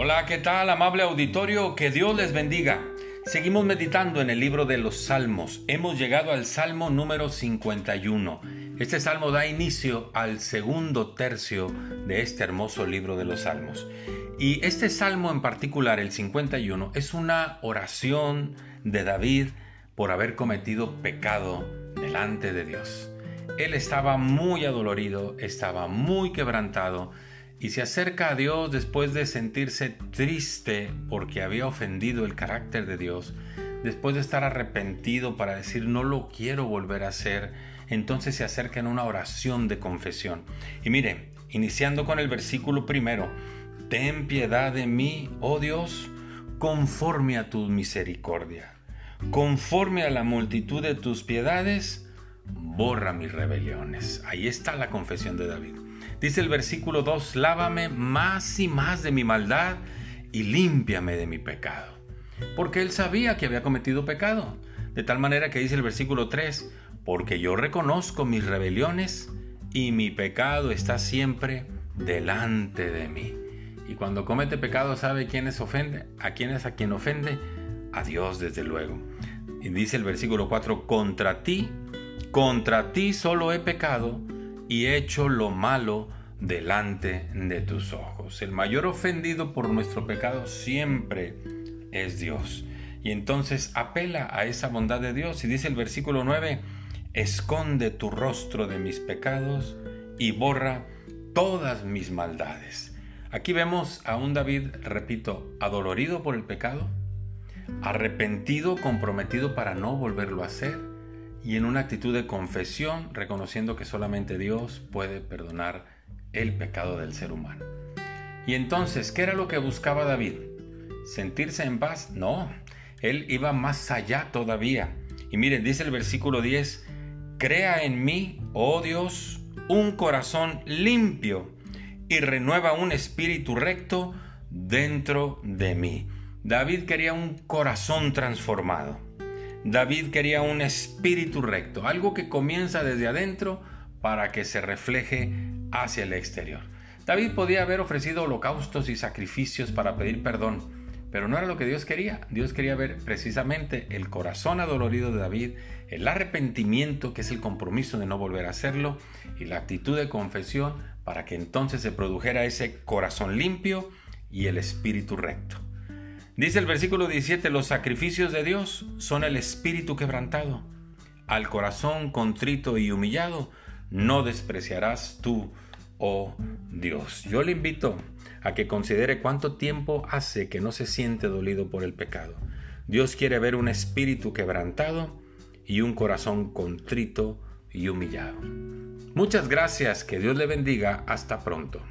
Hola, ¿qué tal, amable auditorio? Que Dios les bendiga. Seguimos meditando en el libro de los Salmos. Hemos llegado al Salmo número 51. Este salmo da inicio al segundo tercio de este hermoso libro de los Salmos. Y este salmo en particular, el 51, es una oración de David por haber cometido pecado delante de Dios. Él estaba muy adolorido, estaba muy quebrantado y se acerca a Dios después de sentirse triste porque había ofendido el carácter de Dios, después de estar arrepentido para decir no lo quiero volver a hacer, entonces se acerca en una oración de confesión. Y mire, iniciando con el versículo primero, ten piedad de mí, oh Dios, conforme a tu misericordia, conforme a la multitud de tus piedades, borra mis rebeliones. Ahí está la confesión de David. Dice el versículo 2, lávame más y más de mi maldad y límpiame de mi pecado. Porque él sabía que había cometido pecado. De tal manera que dice el versículo 3, porque yo reconozco mis rebeliones y mi pecado está siempre delante de mí. Y cuando comete pecado sabe quién es ofende, a quién es a quien ofende, a Dios desde luego. Y dice el versículo 4, contra ti, contra ti solo he pecado y hecho lo malo delante de tus ojos. El mayor ofendido por nuestro pecado siempre es Dios. Y entonces apela a esa bondad de Dios y dice el versículo 9, esconde tu rostro de mis pecados y borra todas mis maldades. Aquí vemos a un David, repito, adolorido por el pecado, arrepentido, comprometido para no volverlo a hacer y en una actitud de confesión, reconociendo que solamente Dios puede perdonar el pecado del ser humano. Y entonces, ¿qué era lo que buscaba David? ¿Sentirse en paz? No, él iba más allá todavía. Y miren, dice el versículo 10, crea en mí, oh Dios, un corazón limpio y renueva un espíritu recto dentro de mí. David quería un corazón transformado. David quería un espíritu recto, algo que comienza desde adentro para que se refleje hacia el exterior. David podía haber ofrecido holocaustos y sacrificios para pedir perdón, pero no era lo que Dios quería. Dios quería ver precisamente el corazón adolorido de David, el arrepentimiento, que es el compromiso de no volver a hacerlo, y la actitud de confesión para que entonces se produjera ese corazón limpio y el espíritu recto. Dice el versículo 17, los sacrificios de Dios son el espíritu quebrantado. Al corazón contrito y humillado no despreciarás tú, oh Dios. Yo le invito a que considere cuánto tiempo hace que no se siente dolido por el pecado. Dios quiere ver un espíritu quebrantado y un corazón contrito y humillado. Muchas gracias, que Dios le bendiga, hasta pronto.